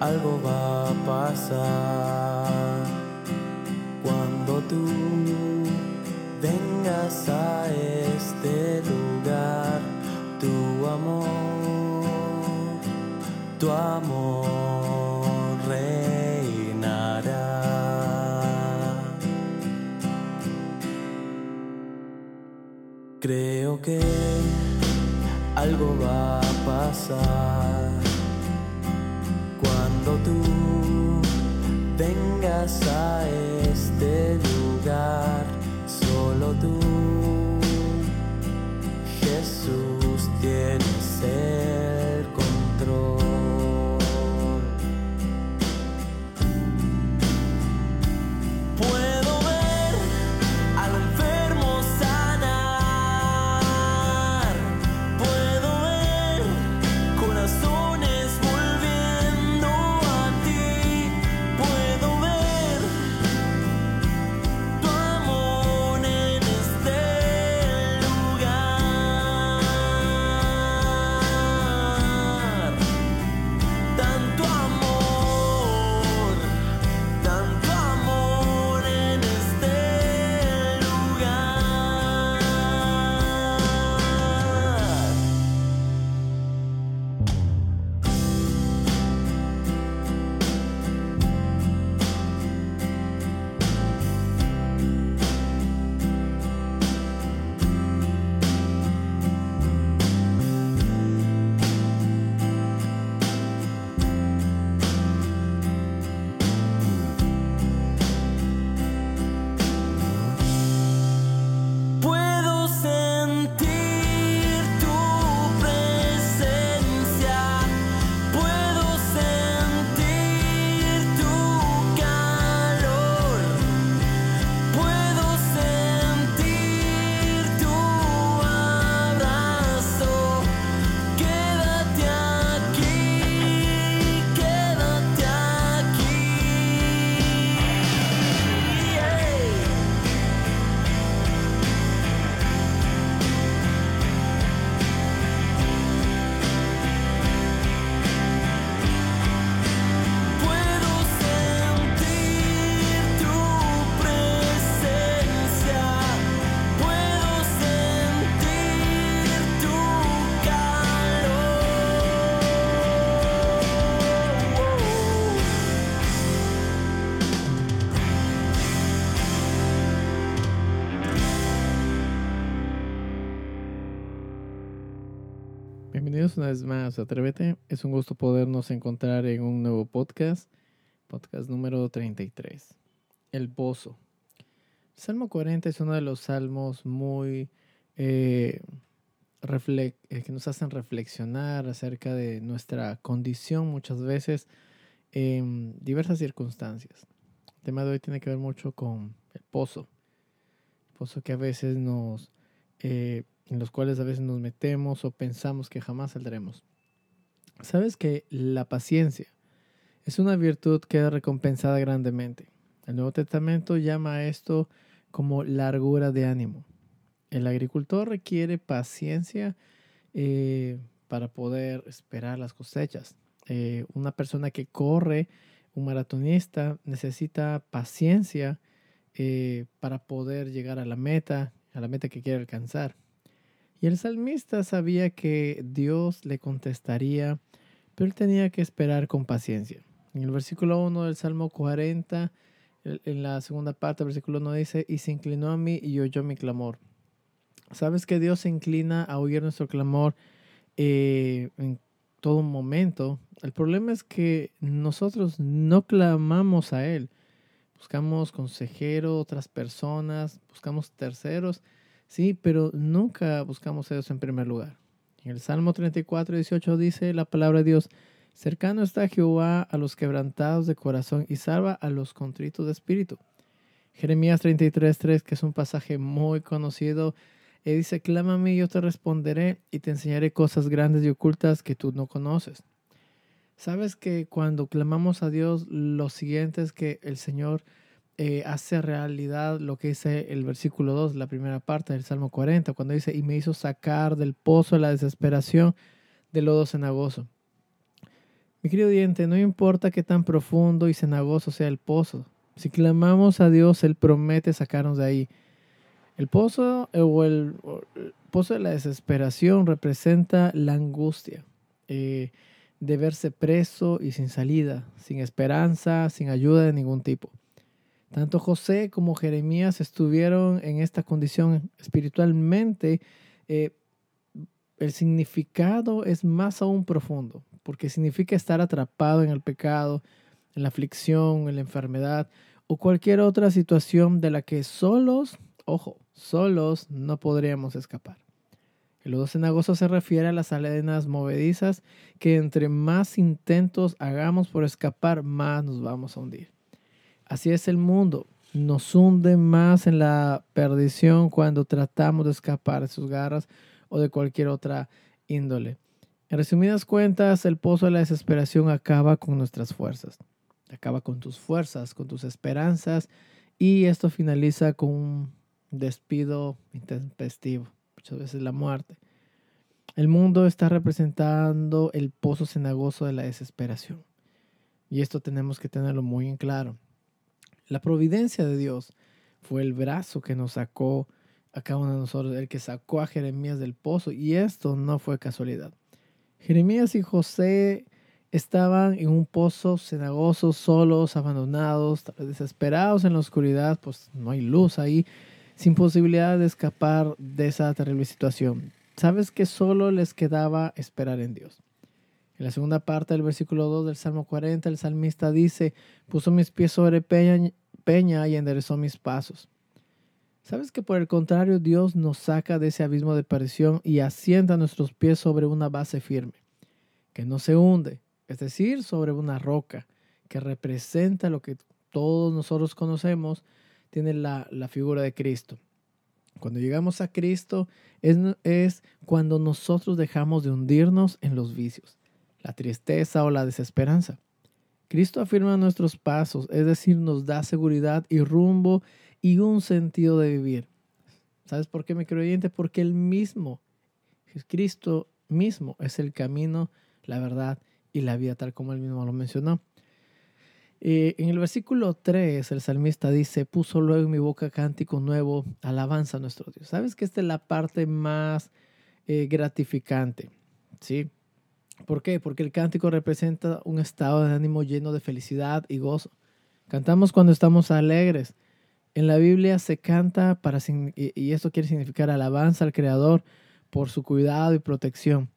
algo va a pasar cuando tú vengas a este lugar. Tu amor, tu amor reinará. Creo que algo va a pasar tú vengas a este lugar. Solo tú, Jesús, tienes Bienvenidos una vez más a Atrévete. Es un gusto podernos encontrar en un nuevo podcast, podcast número 33, El Pozo. El Salmo 40 es uno de los salmos muy eh, eh, que nos hacen reflexionar acerca de nuestra condición muchas veces en diversas circunstancias. El tema de hoy tiene que ver mucho con el pozo, el pozo que a veces nos eh, en los cuales a veces nos metemos o pensamos que jamás saldremos. Sabes que la paciencia es una virtud que es recompensada grandemente. El Nuevo Testamento llama a esto como largura de ánimo. El agricultor requiere paciencia eh, para poder esperar las cosechas. Eh, una persona que corre, un maratonista, necesita paciencia eh, para poder llegar a la meta, a la meta que quiere alcanzar. Y el salmista sabía que Dios le contestaría, pero él tenía que esperar con paciencia. En el versículo 1 del Salmo 40, el- en la segunda parte del versículo 1 dice, y se inclinó a mí y oyó mi clamor. Sabes que Dios se inclina a oír nuestro clamor eh, en todo momento. El problema es que nosotros no clamamos a Él. Buscamos consejero, otras personas, buscamos terceros, sí, pero nunca buscamos a Dios en primer lugar. En el Salmo 34, 18 dice la palabra de Dios, Cercano está Jehová a los quebrantados de corazón y salva a los contritos de espíritu. Jeremías 33.3, que es un pasaje muy conocido, y dice, clama a mí y yo te responderé y te enseñaré cosas grandes y ocultas que tú no conoces. Sabes que cuando clamamos a Dios, lo siguiente es que el Señor eh, hace realidad lo que dice el versículo 2, la primera parte del Salmo 40, cuando dice, y me hizo sacar del pozo de la desesperación del lodo cenagoso. Mi querido oyente, no importa qué tan profundo y cenagoso sea el pozo, si clamamos a Dios, Él promete sacarnos de ahí. El pozo eh, o el pozo de la desesperación representa la angustia eh, de verse preso y sin salida, sin esperanza, sin ayuda de ningún tipo. Tanto José como Jeremías estuvieron en esta condición espiritualmente. eh, el significado es más aún profundo, porque significa estar atrapado en el pecado, en la aflicción, en la enfermedad o cualquier otra situación de la que solos, ojo, solos no podríamos escapar. El lodo cenagoso se refiere a las arenas movedizas que entre más intentos hagamos por escapar, más nos vamos a hundir. Así es el mundo. Nos hunde más en la perdición cuando tratamos de escapar de sus garras o de cualquier otra índole. En resumidas cuentas, el pozo de la desesperación acaba con nuestras fuerzas. Acaba con tus fuerzas, con tus esperanzas y esto finaliza con un despido intempestivo, muchas veces la muerte. El mundo está representando el pozo cenagoso de la desesperación. Y esto tenemos que tenerlo muy en claro. La providencia de Dios fue el brazo que nos sacó a cada uno de nosotros, el que sacó a Jeremías del pozo. Y esto no fue casualidad. Jeremías y José estaban en un pozo cenagoso, solos, abandonados, desesperados en la oscuridad, pues no hay luz ahí, sin posibilidad de escapar de esa terrible situación. Sabes que solo les quedaba esperar en Dios. En la segunda parte del versículo 2 del Salmo 40, el salmista dice, puso mis pies sobre peña, y enderezó mis pasos. Sabes que por el contrario Dios nos saca de ese abismo de perdición y asienta nuestros pies sobre una base firme, que no se hunde, es decir, sobre una roca, que representa lo que todos nosotros conocemos, tiene la, la figura de Cristo. Cuando llegamos a Cristo es, es cuando nosotros dejamos de hundirnos en los vicios, la tristeza o la desesperanza. Cristo afirma nuestros pasos, es decir, nos da seguridad y rumbo y un sentido de vivir. ¿Sabes por qué, mi creyente? Porque el mismo, Cristo mismo es el camino, la verdad y la vida, tal como él mismo lo mencionó. Eh, en el versículo 3, el salmista dice, puso luego en mi boca cántico nuevo, alabanza a nuestro Dios. ¿Sabes que esta es la parte más eh, gratificante? ¿Sí? ¿Por qué? Porque el cántico representa un estado de ánimo lleno de felicidad y gozo. Cantamos cuando estamos alegres. En la Biblia se canta para, y esto quiere significar alabanza al Creador por su cuidado y protección,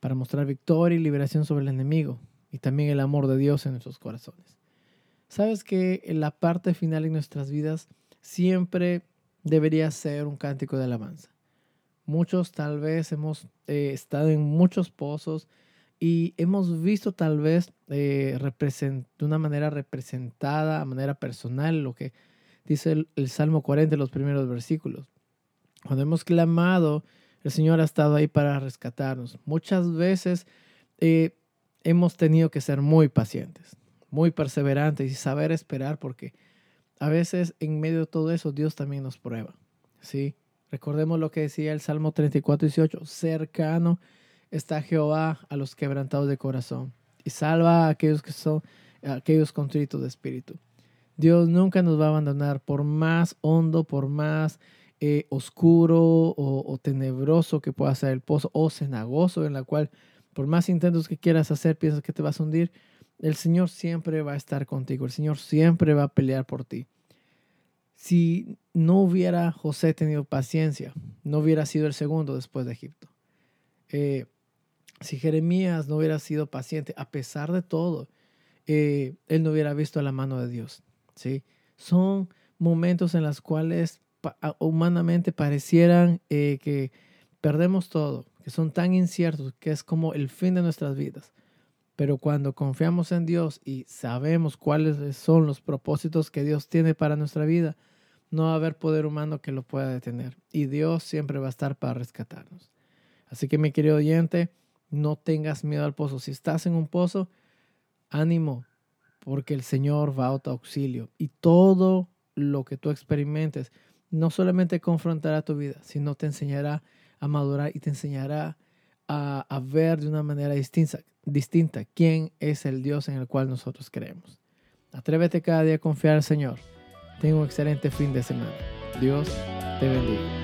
para mostrar victoria y liberación sobre el enemigo y también el amor de Dios en nuestros corazones. Sabes que en la parte final en nuestras vidas siempre debería ser un cántico de alabanza. Muchos tal vez hemos eh, estado en muchos pozos y hemos visto tal vez eh, de una manera representada, a manera personal, lo que dice el, Salmo 40, los primeros versículos. Cuando hemos clamado, el Señor ha estado ahí para rescatarnos. Muchas veces eh, hemos tenido que ser muy pacientes, muy perseverantes y saber esperar porque a veces en medio de todo eso Dios también nos prueba. ¿sí? Recordemos lo que decía el Salmo 34, 18. Cercano está Jehová a los quebrantados de corazón y salva a aquellos que son a aquellos contritos de espíritu. Dios nunca nos va a abandonar por más hondo, por más eh, oscuro o, o, tenebroso que pueda ser el pozo o cenagoso en la cual por más intentos que quieras hacer piensas que te vas a hundir, el Señor siempre va a estar contigo, el Señor siempre va a pelear por ti. Si no hubiera José tenido paciencia, no hubiera sido el segundo después de Egipto. Eh, si Jeremías no hubiera sido paciente, a pesar de todo, eh, él no hubiera visto la mano de Dios. ¿sí? Son momentos en los cuales pa humanamente parecieran eh, que perdemos todo, que son tan inciertos, que es como el fin de nuestras vidas. Pero cuando confiamos en Dios y sabemos cuáles son los propósitos que Dios tiene para nuestra vida, no va a haber poder humano que lo pueda detener. Y Dios siempre va a estar para rescatarnos. Así que mi querido oyente, no tengas miedo al pozo. Si estás en un pozo, ánimo, porque el Señor va a tu auxilio. Y todo lo que tú experimentes no solamente confrontará tu vida, sino te enseñará a madurar y te enseñará a, a ver de una manera distinta, distinta quién es el Dios en el cual nosotros creemos. Atrévete cada día a confiar al Señor. Tenga un excelente fin de semana. Dios te bendiga.